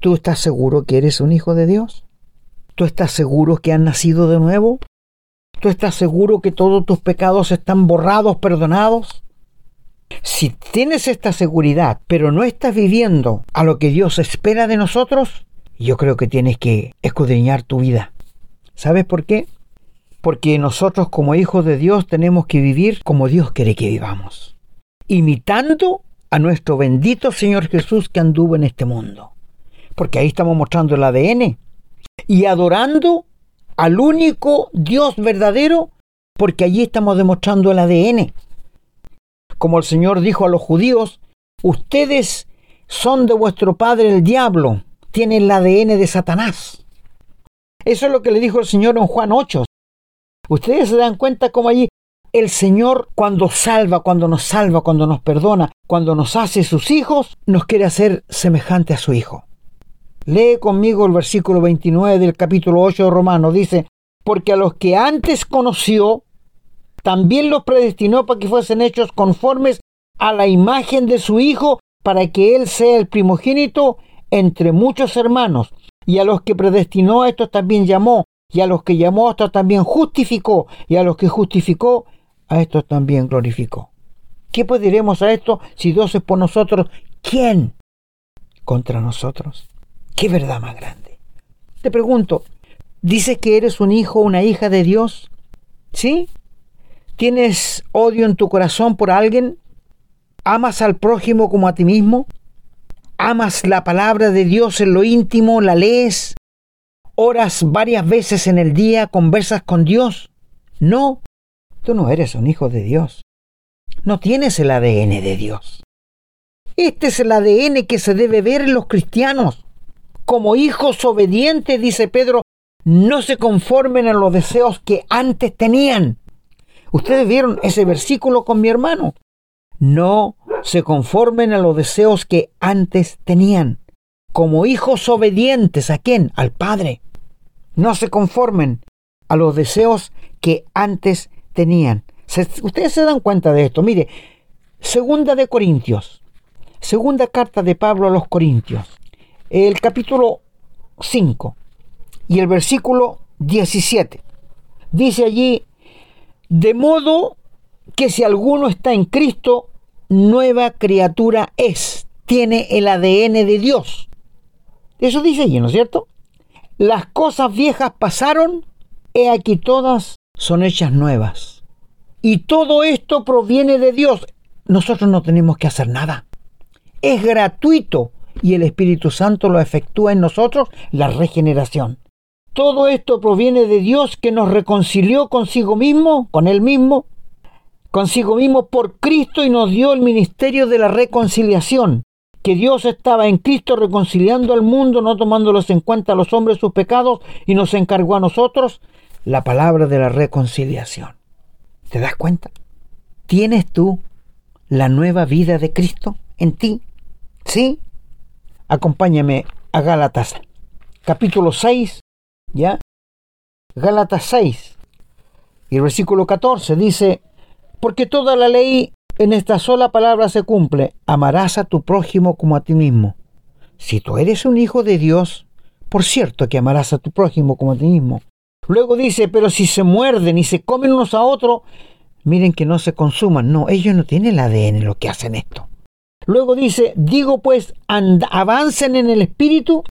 ¿Tú estás seguro que eres un hijo de Dios? ¿Tú estás seguro que has nacido de nuevo? ¿Tú estás seguro que todos tus pecados están borrados, perdonados? Si tienes esta seguridad, pero no estás viviendo a lo que Dios espera de nosotros, yo creo que tienes que escudriñar tu vida. ¿Sabes por qué? porque nosotros como hijos de Dios tenemos que vivir como Dios quiere que vivamos, imitando a nuestro bendito Señor Jesús que anduvo en este mundo, porque ahí estamos mostrando el ADN y adorando al único Dios verdadero, porque allí estamos demostrando el ADN. Como el Señor dijo a los judíos, ustedes son de vuestro padre el diablo, tienen el ADN de Satanás. Eso es lo que le dijo el Señor en Juan 8. Ustedes se dan cuenta cómo allí el Señor cuando salva, cuando nos salva, cuando nos perdona, cuando nos hace sus hijos, nos quiere hacer semejante a su Hijo. Lee conmigo el versículo 29 del capítulo 8 de Romanos. Dice, porque a los que antes conoció, también los predestinó para que fuesen hechos conformes a la imagen de su Hijo, para que Él sea el primogénito entre muchos hermanos. Y a los que predestinó, a estos también llamó y a los que llamó a estos también justificó, y a los que justificó, a estos también glorificó. ¿Qué pues diremos a esto si Dios es por nosotros? ¿Quién contra nosotros? ¿Qué verdad más grande? Te pregunto, ¿dices que eres un hijo o una hija de Dios? ¿Sí? ¿Tienes odio en tu corazón por alguien? ¿Amas al prójimo como a ti mismo? ¿Amas la palabra de Dios en lo íntimo? ¿La lees? oras varias veces en el día, conversas con Dios. No, tú no eres un hijo de Dios. No tienes el ADN de Dios. Este es el ADN que se debe ver en los cristianos. Como hijos obedientes, dice Pedro, no se conformen a los deseos que antes tenían. Ustedes vieron ese versículo con mi hermano. No se conformen a los deseos que antes tenían. Como hijos obedientes, ¿a quién? Al Padre. No se conformen a los deseos que antes tenían. ustedes se dan cuenta de esto. Mire, Segunda de Corintios. Segunda carta de Pablo a los Corintios. El capítulo 5 y el versículo 17. Dice allí, de modo que si alguno está en Cristo, nueva criatura es, tiene el ADN de Dios. Eso dice allí, ¿no es cierto? Las cosas viejas pasaron, he aquí todas son hechas nuevas. Y todo esto proviene de Dios. Nosotros no tenemos que hacer nada. Es gratuito y el Espíritu Santo lo efectúa en nosotros la regeneración. Todo esto proviene de Dios que nos reconcilió consigo mismo, con Él mismo, consigo mismo por Cristo y nos dio el ministerio de la reconciliación, que Dios estaba en Cristo reconciliando al mundo, no tomándolos en cuenta a los hombres sus pecados, y nos encargó a nosotros la palabra de la reconciliación. ¿Te das cuenta? ¿Tienes tú la nueva vida de Cristo en ti? ¿Sí? Acompáñame a Gálatas, capítulo 6, ¿ya? Gálatas 6, y versículo 14 dice, porque toda la ley en esta sola palabra se cumple, amarás a tu prójimo como a ti mismo. Si tú eres un hijo de Dios, por cierto que amarás a tu prójimo como a ti mismo. Luego dice, pero si se muerden y se comen unos a otros, miren que no se consuman. No, ellos no tienen el ADN lo que hacen esto. Luego dice, digo pues, avancen en el espíritu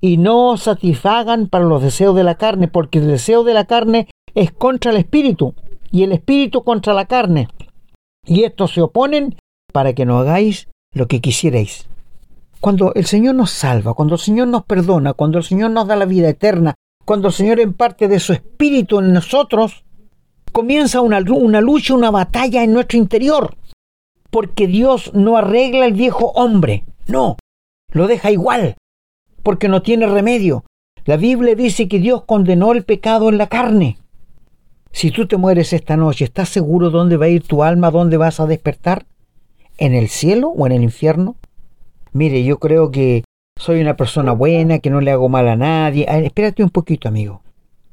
y no satisfagan para los deseos de la carne, porque el deseo de la carne es contra el espíritu y el espíritu contra la carne. Y estos se oponen para que no hagáis lo que quisierais. Cuando el Señor nos salva, cuando el Señor nos perdona, cuando el Señor nos da la vida eterna, cuando el Señor imparte de su espíritu en nosotros, comienza una, una lucha, una batalla en nuestro interior. Porque Dios no arregla el viejo hombre, no, lo deja igual, porque no tiene remedio. La Biblia dice que Dios condenó el pecado en la carne. Si tú te mueres esta noche, ¿estás seguro dónde va a ir tu alma, dónde vas a despertar? ¿En el cielo o en el infierno? Mire, yo creo que soy una persona buena, que no le hago mal a nadie. espérate un poquito, amigo.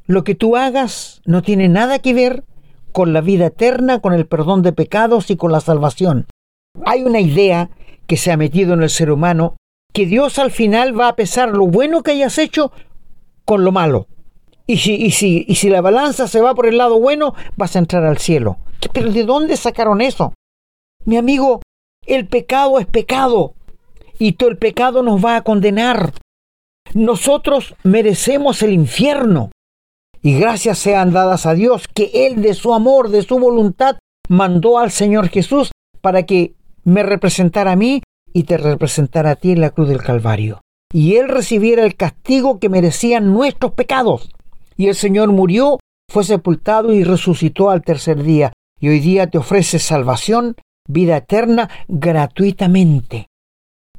Lo que tú hagas no tiene nada que ver con la vida eterna, con el perdón de pecados y con la salvación. Hay una idea que se ha metido en el ser humano que Dios al final va a pesar lo bueno que hayas hecho con lo malo. Y si, y si, y si la balanza se va por el lado bueno, vas a entrar al cielo. ¿Pero de dónde sacaron eso? Mi amigo, el pecado es pecado y todo el pecado nos va a condenar. Nosotros merecemos el infierno. Y gracias sean dadas a Dios que Él de su amor, de su voluntad, mandó al Señor Jesús para que me representara a mí y te representara a ti en la cruz del Calvario. Y Él recibiera el castigo que merecían nuestros pecados. Y el Señor murió, fue sepultado y resucitó al tercer día. Y hoy día te ofrece salvación, vida eterna, gratuitamente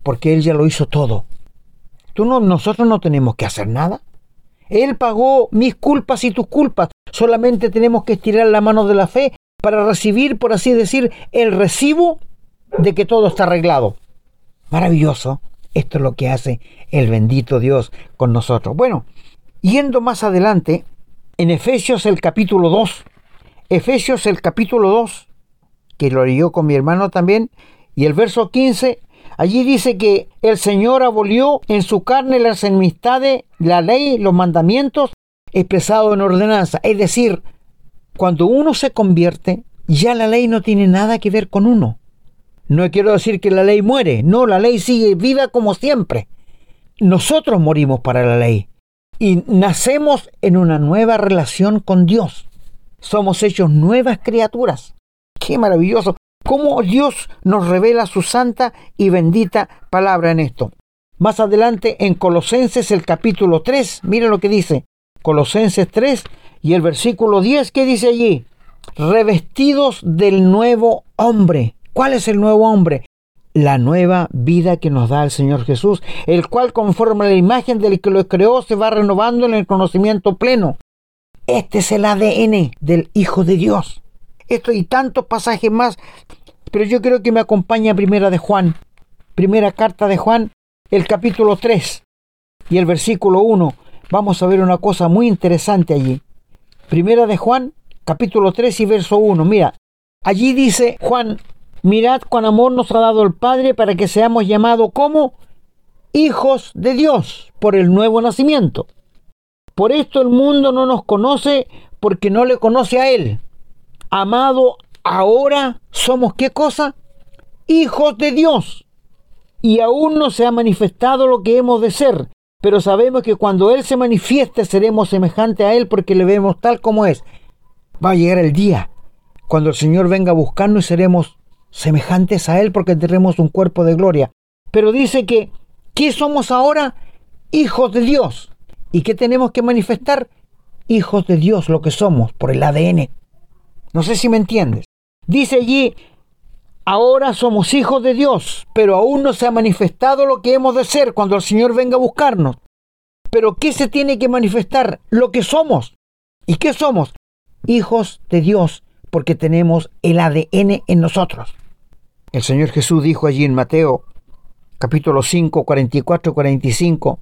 porque Él ya lo hizo todo. Tú no, nosotros no tenemos que hacer nada. Él pagó mis culpas y tus culpas. Solamente tenemos que estirar la mano de la fe para recibir, por así decir, el recibo de que todo está arreglado. Maravilloso. Esto es lo que hace el bendito Dios con nosotros. Bueno, yendo más adelante, en Efesios el capítulo 2, Efesios el capítulo 2, que lo leyó con mi hermano también, y el verso 15 Allí dice que el Señor abolió en su carne las enemistades, la ley, los mandamientos expresados en ordenanza. Es decir, cuando uno se convierte, ya la ley no tiene nada que ver con uno. No quiero decir que la ley muere, no, la ley sigue viva como siempre. Nosotros morimos para la ley y nacemos en una nueva relación con Dios. Somos hechos nuevas criaturas. Qué maravilloso cómo Dios nos revela su santa y bendita palabra en esto. Más adelante en Colosenses el capítulo 3, miren lo que dice. Colosenses 3 y el versículo 10, ¿qué dice allí? Revestidos del nuevo hombre. ¿Cuál es el nuevo hombre? La nueva vida que nos da el Señor Jesús, el cual conforme a la imagen del que lo creó se va renovando en el conocimiento pleno. Este es el ADN del Hijo de Dios esto y tantos pasajes más, pero yo creo que me acompaña Primera de Juan, Primera carta de Juan, el capítulo 3 y el versículo 1. Vamos a ver una cosa muy interesante allí. Primera de Juan, capítulo 3 y verso 1. Mira, allí dice Juan, Mirad cuán amor nos ha dado el Padre para que seamos llamados como hijos de Dios por el nuevo nacimiento. Por esto el mundo no nos conoce porque no le conoce a Él. Amado, ahora somos qué cosa? Hijos de Dios. Y aún no se ha manifestado lo que hemos de ser, pero sabemos que cuando Él se manifieste seremos semejantes a Él porque le vemos tal como es. Va a llegar el día cuando el Señor venga a buscarnos y seremos semejantes a Él porque tendremos un cuerpo de gloria. Pero dice que, ¿qué somos ahora? Hijos de Dios. ¿Y qué tenemos que manifestar? Hijos de Dios, lo que somos, por el ADN. No sé si me entiendes. Dice allí, ahora somos hijos de Dios, pero aún no se ha manifestado lo que hemos de ser cuando el Señor venga a buscarnos. Pero ¿qué se tiene que manifestar? Lo que somos. ¿Y qué somos? Hijos de Dios, porque tenemos el ADN en nosotros. El Señor Jesús dijo allí en Mateo capítulo 5, 44, 45,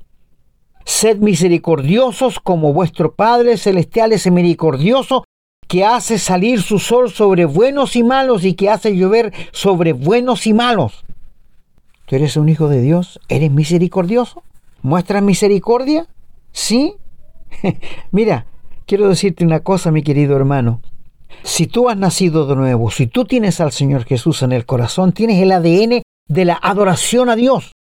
Sed misericordiosos como vuestro Padre Celestial es misericordioso, que hace salir su sol sobre buenos y malos y que hace llover sobre buenos y malos. ¿Tú eres un hijo de Dios? ¿Eres misericordioso? ¿Muestras misericordia? ¿Sí? Mira, quiero decirte una cosa, mi querido hermano. Si tú has nacido de nuevo, si tú tienes al Señor Jesús en el corazón, tienes el ADN de la adoración a Dios.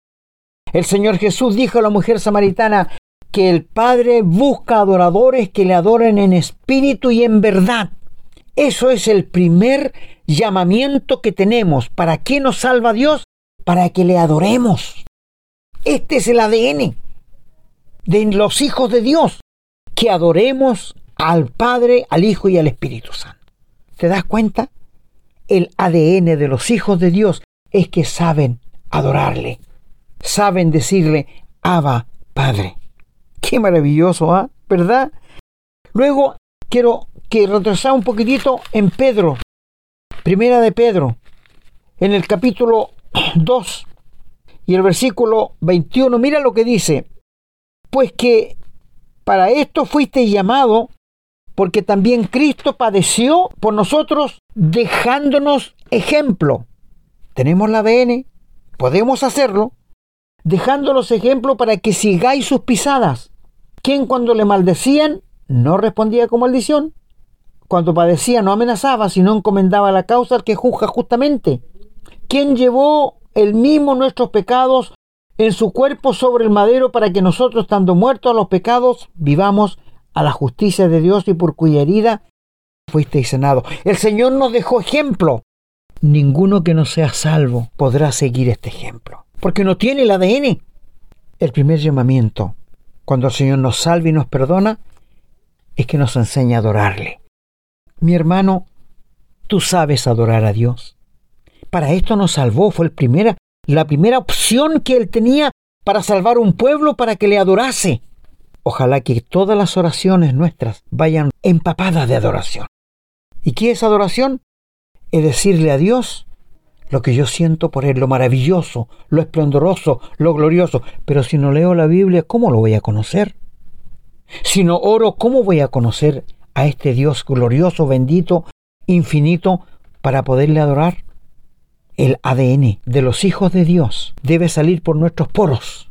El Señor Jesús dijo a la mujer samaritana que el Padre busca adoradores que le adoren en espíritu y en verdad. Eso es el primer llamamiento que tenemos. ¿Para qué nos salva Dios? Para que le adoremos. Este es el ADN de los hijos de Dios, que adoremos al Padre, al Hijo y al Espíritu Santo. ¿Te das cuenta? El ADN de los hijos de Dios es que saben adorarle, saben decirle, Abba, Padre. Qué maravilloso, ¿ah? ¿Verdad? Luego quiero que retrasar un poquitito en Pedro, primera de Pedro, en el capítulo 2 y el versículo 21. Mira lo que dice, pues que para esto fuiste llamado porque también Cristo padeció por nosotros dejándonos ejemplo. Tenemos la ADN, podemos hacerlo, dejándolos ejemplo para que sigáis sus pisadas. Quien cuando le maldecían no respondía con maldición, cuando padecía no amenazaba, sino encomendaba la causa al que juzga justamente. Quien llevó el mismo nuestros pecados en su cuerpo sobre el madero para que nosotros, estando muertos a los pecados, vivamos a la justicia de Dios y por cuya herida fuisteis sanado. El Señor nos dejó ejemplo. Ninguno que no sea salvo podrá seguir este ejemplo, porque no tiene el ADN. El primer llamamiento, cuando el Señor nos salve y nos perdona, es que nos enseña a adorarle. Mi hermano, tú sabes adorar a Dios. Para esto nos salvó, fue la primera opción que Él tenía para salvar un pueblo para que le adorase. Ojalá que todas las oraciones nuestras vayan empapadas de adoración. ¿Y qué es adoración? Es decirle a Dios lo que yo siento por Él, lo maravilloso, lo esplendoroso, lo glorioso. Pero si no leo la Biblia, ¿cómo lo voy a conocer? Si no oro, ¿cómo voy a conocer a este Dios glorioso, bendito, infinito, para poderle adorar? El ADN de los hijos de Dios debe salir por nuestros poros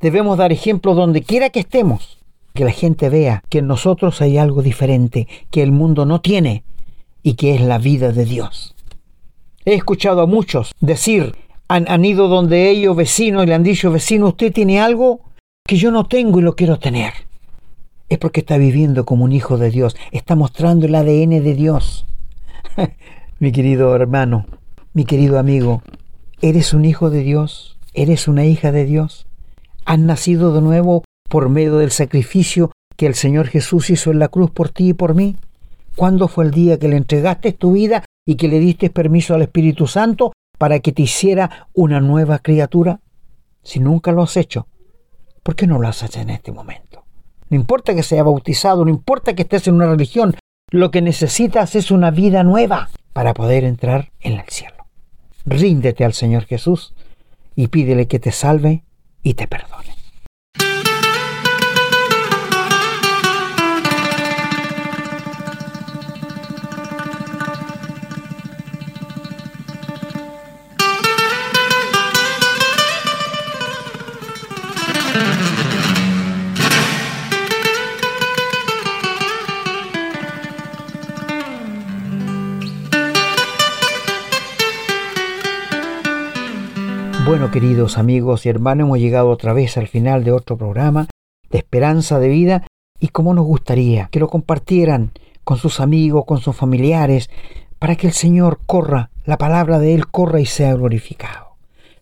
Debemos dar ejemplo donde quiera que estemos, que la gente vea que en nosotros hay algo diferente, que el mundo no tiene y que es la vida de Dios. He escuchado a muchos decir, han, han ido donde ellos vecinos y le han dicho, vecino, usted tiene algo que yo no tengo y lo quiero tener. Es porque está viviendo como un hijo de Dios, está mostrando el ADN de Dios. mi querido hermano, mi querido amigo, ¿eres un hijo de Dios? ¿Eres una hija de Dios? Has nacido de nuevo por medio del sacrificio que el Señor Jesús hizo en la cruz por ti y por mí? ¿Cuándo fue el día que le entregaste tu vida y que le diste permiso al Espíritu Santo para que te hiciera una nueva criatura? Si nunca lo has hecho, ¿por qué no lo has hecho en este momento? No importa que sea bautizado, no importa que estés en una religión, lo que necesitas es una vida nueva para poder entrar en el cielo. Ríndete al Señor Jesús y pídele que te salve y te perdone. Bueno, queridos amigos y hermanos, hemos llegado otra vez al final de otro programa de Esperanza de Vida y como nos gustaría que lo compartieran con sus amigos, con sus familiares, para que el Señor corra, la palabra de Él corra y sea glorificado.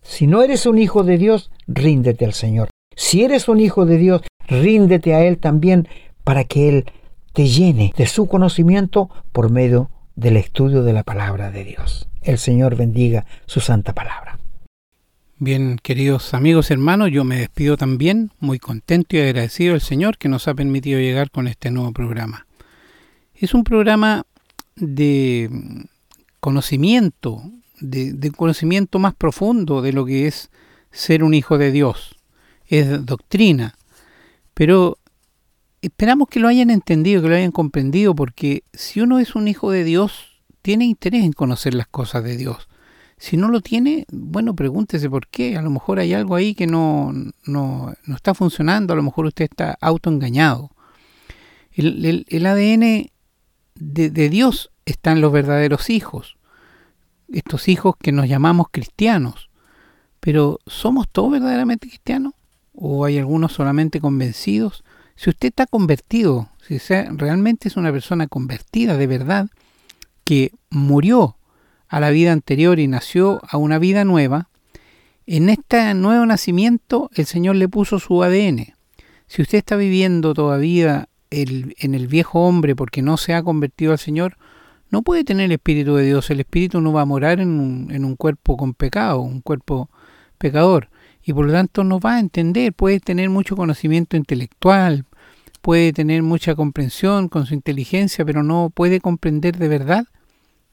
Si no eres un hijo de Dios, ríndete al Señor. Si eres un hijo de Dios, ríndete a Él también para que Él te llene de su conocimiento por medio del estudio de la palabra de Dios. El Señor bendiga su santa palabra. Bien, queridos amigos hermanos, yo me despido también, muy contento y agradecido al Señor que nos ha permitido llegar con este nuevo programa. Es un programa de conocimiento, de, de conocimiento más profundo de lo que es ser un hijo de Dios. Es doctrina, pero esperamos que lo hayan entendido, que lo hayan comprendido, porque si uno es un hijo de Dios, tiene interés en conocer las cosas de Dios si no lo tiene, bueno, pregúntese por qué. A lo mejor hay algo ahí que no, no, no está funcionando, a lo mejor usted está autoengañado. El, ADN de, de Dios están los verdaderos hijos, estos hijos que nos llamamos cristianos. Pero ¿somos todos verdaderamente cristianos? ¿O hay algunos solamente convencidos? Si usted está convertido, si realmente es una persona convertida de verdad, que murió a la vida anterior y nació a una vida nueva, en este nuevo nacimiento el Señor le puso su ADN. Si usted está viviendo todavía el, en el viejo hombre porque no se ha convertido al Señor, no puede tener el Espíritu de Dios. El Espíritu no va a morar en un, en un cuerpo con pecado, un cuerpo pecador. Y por lo tanto no va a entender, puede tener mucho conocimiento intelectual, puede tener mucha comprensión con su inteligencia, pero no puede comprender de verdad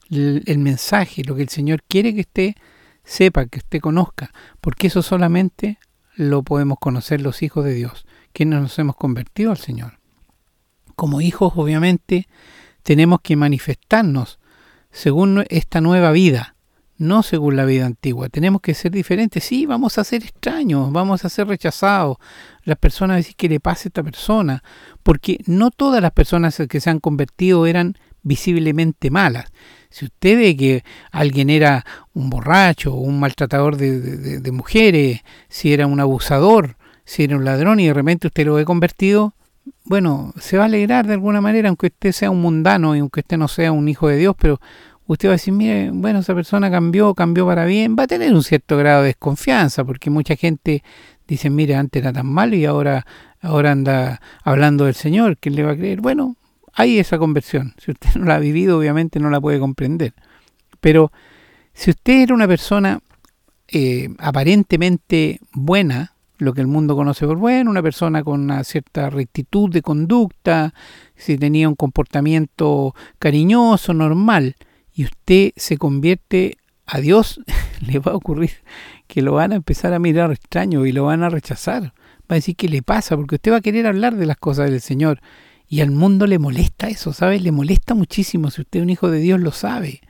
el, mensaje, lo que el Señor quiere que usted sepa, que usted conozca, porque eso solamente lo podemos conocer los hijos de Dios, que nos hemos convertido al Señor. Como hijos, obviamente, tenemos que manifestarnos según esta nueva vida, no según la vida antigua. Tenemos que ser diferentes. Sí, vamos a ser extraños, vamos a ser rechazados. Las personas decir que le pase a esta persona, porque no todas las personas que se han convertido eran visiblemente malas. Si usted ve que alguien era un borracho, un maltratador de, mujeres, si era un abusador, si era un ladrón y de repente usted lo ve convertido, bueno, se va a alegrar de alguna manera, aunque usted sea un mundano y aunque usted no sea un hijo de Dios, pero usted va a decir, mire, bueno, esa persona cambió, cambió para bien, va a tener un cierto grado de desconfianza, porque mucha gente dice, mire, antes era tan malo y ahora, ahora anda hablando del Señor, ¿quién le va a creer? Bueno, hay esa conversión. Si usted no la ha vivido, obviamente no la puede comprender. Pero si usted era una persona eh, aparentemente buena, lo que el mundo conoce por bueno, una persona con una cierta rectitud de conducta, si tenía un comportamiento cariñoso, normal, y usted se convierte a Dios, le va a ocurrir que lo van a empezar a mirar extraño y lo van a rechazar. Va a decir qué le pasa, porque usted va a querer hablar de las cosas del Señor y al mundo le molesta eso, ¿sabes? Le molesta muchísimo, si usted es un hijo de Dios lo sabe,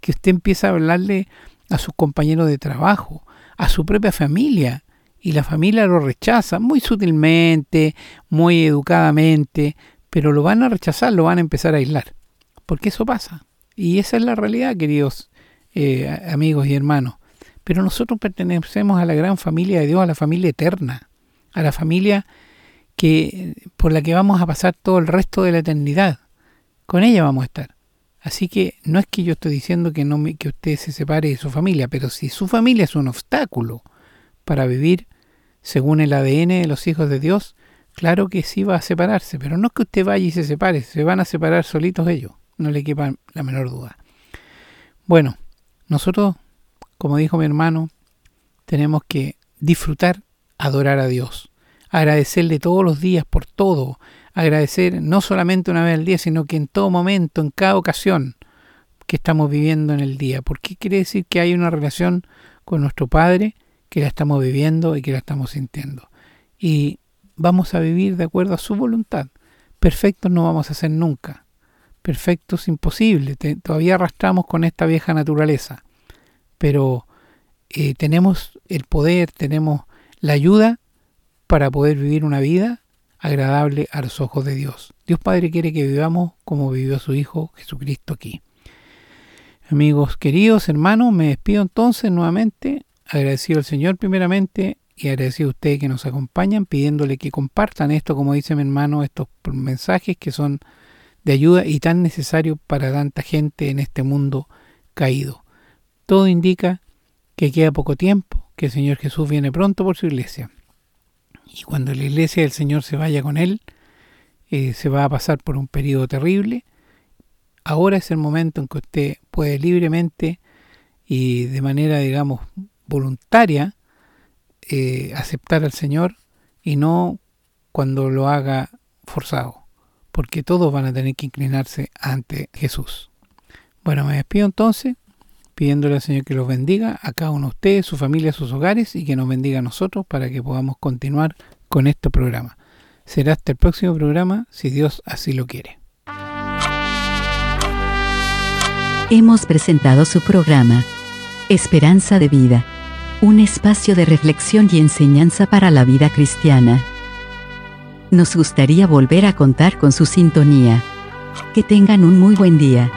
que usted empieza a hablarle a sus compañeros de trabajo, a su propia familia, y la familia lo rechaza muy sutilmente, muy educadamente, pero lo van a rechazar, lo van a empezar a aislar, porque eso pasa. Y esa es la realidad, queridos eh, amigos y hermanos. Pero nosotros pertenecemos a la gran familia de Dios, a la familia eterna, a la familia que por la que vamos a pasar todo el resto de la eternidad. Con ella vamos a estar. Así que no es que yo estoy diciendo que no que usted se separe de su familia, pero si su familia es un obstáculo para vivir según el ADN de los hijos de Dios, claro que sí va a separarse, pero no es que usted vaya y se separe, se van a separar solitos ellos, no le quepa la menor duda. Bueno, nosotros, como dijo mi hermano, tenemos que disfrutar, adorar a Dios agradecerle todos los días por todo, agradecer no solamente una vez al día, sino que en todo momento, en cada ocasión que estamos viviendo en el día, porque quiere decir que hay una relación con nuestro Padre que la estamos viviendo y que la estamos sintiendo. Y vamos a vivir de acuerdo a su voluntad. Perfectos no vamos a ser nunca. Perfectos imposible. todavía arrastramos con esta vieja naturaleza. Pero eh, tenemos el poder, tenemos la ayuda para poder vivir una vida agradable a los ojos de Dios. Dios Padre quiere que vivamos como vivió su Hijo Jesucristo aquí. Amigos queridos, hermanos, me despido entonces nuevamente agradecido al Señor primeramente y agradecido a ustedes que nos acompañan, pidiéndole que compartan esto, como dice mi hermano, estos mensajes que son de ayuda y tan necesarios para tanta gente en este mundo caído. Todo indica que queda poco tiempo, que el Señor Jesús viene pronto por su iglesia. Y cuando la iglesia del Señor se vaya con Él, eh, se va a pasar por un periodo terrible. Ahora es el momento en que usted puede libremente y de manera, digamos, voluntaria eh, aceptar al Señor y no cuando lo haga forzado, porque todos van a tener que inclinarse ante Jesús. Bueno, me despido entonces, pidiéndole al Señor que los bendiga a cada uno de ustedes, su familia, sus hogares y que nos bendiga a nosotros para que podamos continuar con este programa. Será hasta el próximo programa, si Dios así lo quiere. Hemos presentado su programa, Esperanza de Vida, un espacio de reflexión y enseñanza para la vida cristiana. Nos gustaría volver a contar con su sintonía. Que tengan un muy buen día.